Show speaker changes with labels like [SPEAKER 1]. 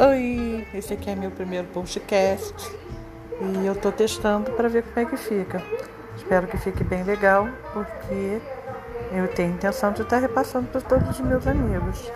[SPEAKER 1] Oi, esse aqui é meu primeiro podcast e eu tô testando para ver como é que fica. Espero que fique bem legal, porque eu tenho intenção de estar repassando para todos os meus amigos.